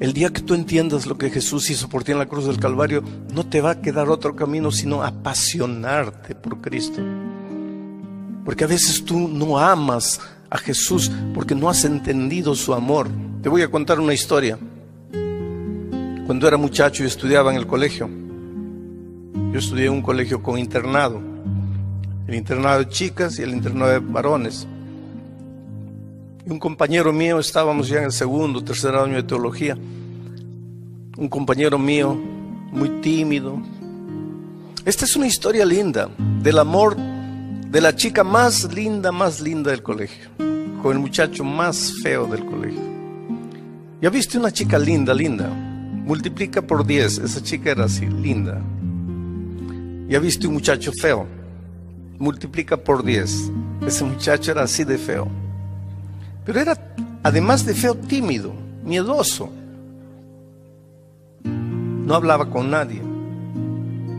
El día que tú entiendas lo que Jesús hizo por ti en la cruz del Calvario, no te va a quedar otro camino sino apasionarte por Cristo. Porque a veces tú no amas a Jesús porque no has entendido su amor. Te voy a contar una historia. Cuando era muchacho y estudiaba en el colegio, yo estudié en un colegio con internado, el internado de chicas y el internado de varones. Y un compañero mío, estábamos ya en el segundo, tercer año de teología, un compañero mío, muy tímido. Esta es una historia linda del amor de la chica más linda, más linda del colegio, con el muchacho más feo del colegio. ¿Ya viste una chica linda, linda? Multiplica por 10, esa chica era así, linda. ¿Ya viste un muchacho feo? Multiplica por 10, ese muchacho era así de feo. Pero era, además de feo, tímido, miedoso. No hablaba con nadie,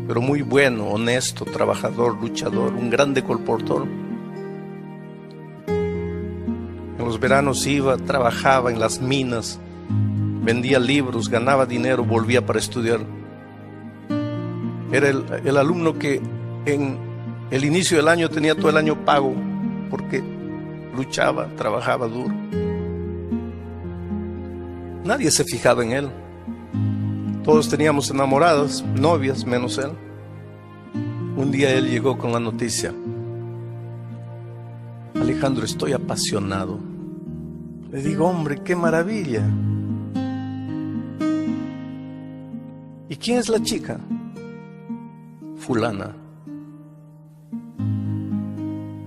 pero muy bueno, honesto, trabajador, luchador, un grande colportor. En los veranos iba, trabajaba en las minas, vendía libros, ganaba dinero, volvía para estudiar. Era el, el alumno que en el inicio del año tenía todo el año pago porque luchaba, trabajaba duro. Nadie se fijaba en él. Todos teníamos enamoradas, novias, menos él. Un día él llegó con la noticia. Alejandro, estoy apasionado. Le digo, hombre, qué maravilla. ¿Y quién es la chica? Fulana.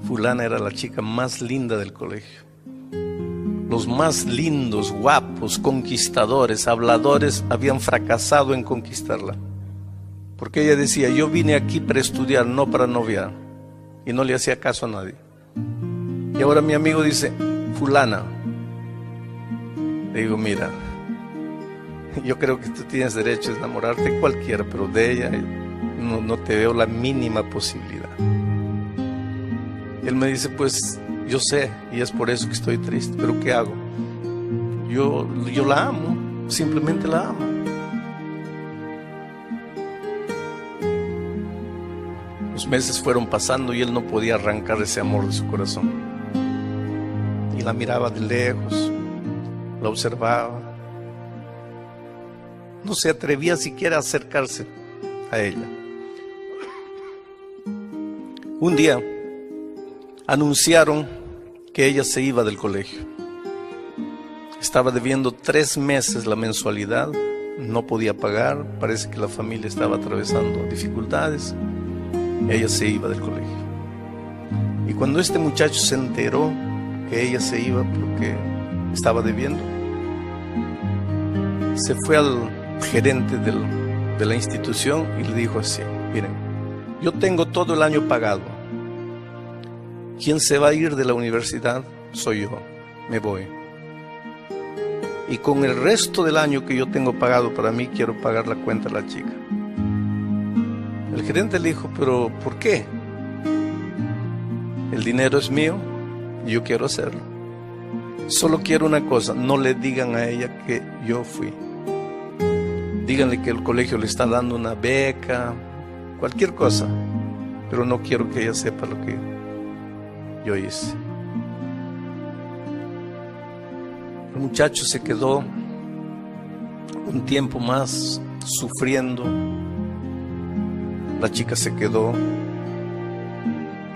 Fulana era la chica más linda del colegio. Los más lindos, guapos, conquistadores, habladores habían fracasado en conquistarla. Porque ella decía, yo vine aquí para estudiar, no para noviar. Y no le hacía caso a nadie. Y ahora mi amigo dice, fulana. Le digo, mira, yo creo que tú tienes derecho a enamorarte de cualquiera, pero de ella no, no te veo la mínima posibilidad. Él me dice, pues yo sé, y es por eso que estoy triste, pero ¿qué hago? Yo, yo la amo, simplemente la amo. Los meses fueron pasando y él no podía arrancar ese amor de su corazón. Y la miraba de lejos, la observaba. No se atrevía siquiera a acercarse a ella. Un día, anunciaron que ella se iba del colegio. Estaba debiendo tres meses la mensualidad, no podía pagar, parece que la familia estaba atravesando dificultades. Ella se iba del colegio. Y cuando este muchacho se enteró que ella se iba porque estaba debiendo, se fue al gerente de la institución y le dijo así, miren, yo tengo todo el año pagado, quien se va a ir de la universidad soy yo, me voy. Y con el resto del año que yo tengo pagado para mí, quiero pagar la cuenta a la chica. El gerente le dijo, pero ¿por qué? El dinero es mío y yo quiero hacerlo. Solo quiero una cosa, no le digan a ella que yo fui. Díganle que el colegio le está dando una beca, cualquier cosa, pero no quiero que ella sepa lo que yo hice. El muchacho se quedó un tiempo más sufriendo. La chica se quedó.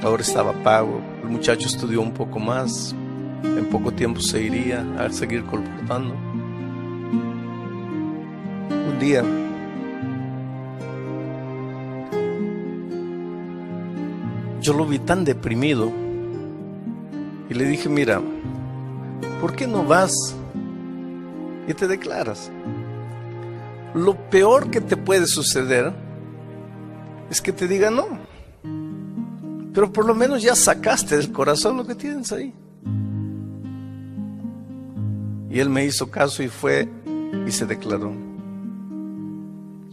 Ahora estaba pago. El muchacho estudió un poco más. En poco tiempo se iría a seguir colportando. Un día yo lo vi tan deprimido le dije, mira, ¿por qué no vas y te declaras? Lo peor que te puede suceder es que te diga no. Pero por lo menos ya sacaste del corazón lo que tienes ahí. Y él me hizo caso y fue y se declaró.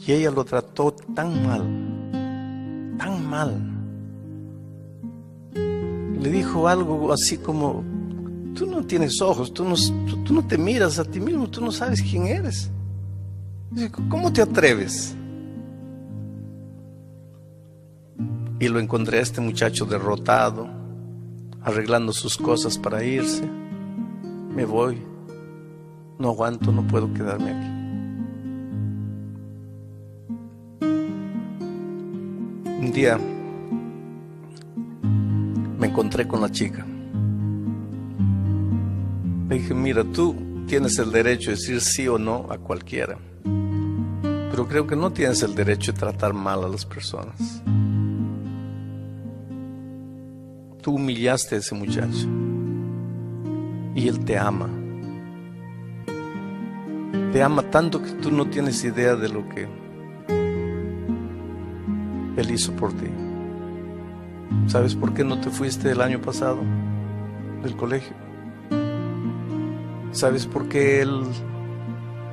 Y ella lo trató tan mal, tan mal. Le dijo algo así como, tú no tienes ojos, tú no, tú, no te miras a ti mismo, tú no sabes quién eres. ¿Cómo te atreves? Y lo encontré a este muchacho derrotado, arreglando sus cosas para irse. Me voy, no aguanto, no puedo quedarme aquí. Un día encontré con la chica. Le dije, mira, tú tienes el derecho de decir sí o no a cualquiera, pero creo que no tienes el derecho de tratar mal a las personas. Tú humillaste a ese muchacho y él te ama. Te ama tanto que tú no tienes idea de lo que él hizo por ti. ¿Sabes por qué no te fuiste el año pasado del colegio? ¿Sabes por qué él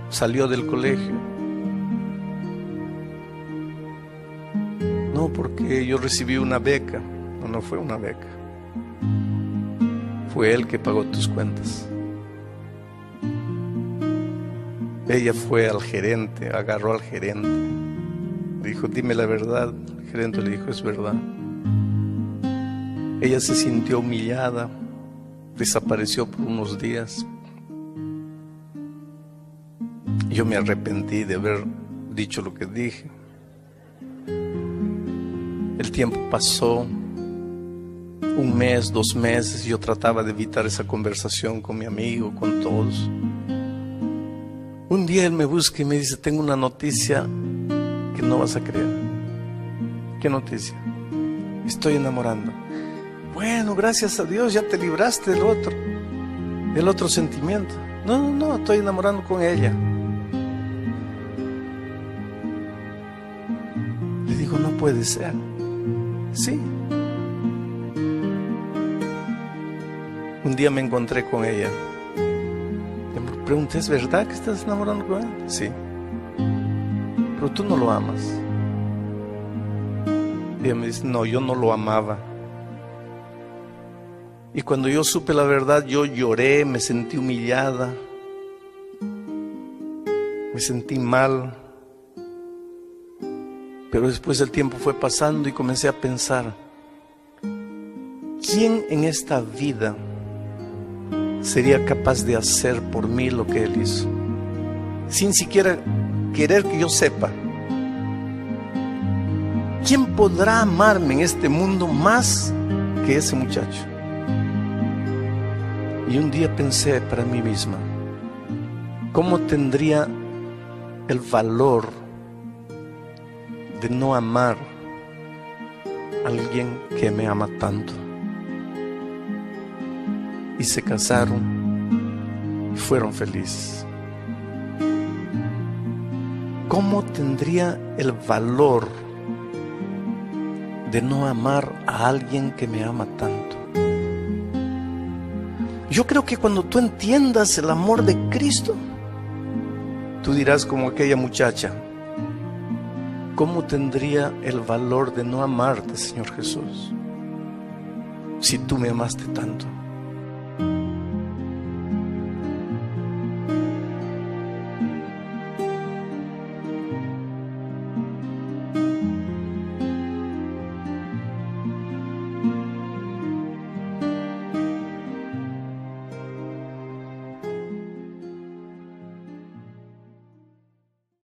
salió del colegio? No, porque yo recibí una beca. No, no fue una beca. Fue él que pagó tus cuentas. Ella fue al gerente, agarró al gerente. Dijo, dime la verdad. El gerente le dijo, es verdad. Ella se sintió humillada, desapareció por unos días. Yo me arrepentí de haber dicho lo que dije. El tiempo pasó, un mes, dos meses, yo trataba de evitar esa conversación con mi amigo, con todos. Un día él me busca y me dice, tengo una noticia que no vas a creer. ¿Qué noticia? Estoy enamorando. Bueno, gracias a Dios ya te libraste del otro, del otro sentimiento. No, no, no, estoy enamorando con ella. Le digo, no puede ser. Sí, Un día me encontré con ella. Le pregunté, ¿es verdad que estás enamorando con él? Sí. Pero tú no lo amas. Ella me dice, no, yo no lo amaba. Y cuando yo supe la verdad, yo lloré, me sentí humillada, me sentí mal. Pero después el tiempo fue pasando y comencé a pensar, ¿quién en esta vida sería capaz de hacer por mí lo que Él hizo, sin siquiera querer que yo sepa. ¿Quién podrá amarme en este mundo más que ese muchacho? Y un día pensé para mí misma, ¿cómo tendría el valor de no amar a alguien que me ama tanto? y se casaron y fueron felices. ¿Cómo tendría el valor de no amar a alguien que me ama tanto? Yo creo que cuando tú entiendas el amor de Cristo, tú dirás como aquella muchacha, ¿cómo tendría el valor de no amarte, Señor Jesús, si tú me amaste tanto?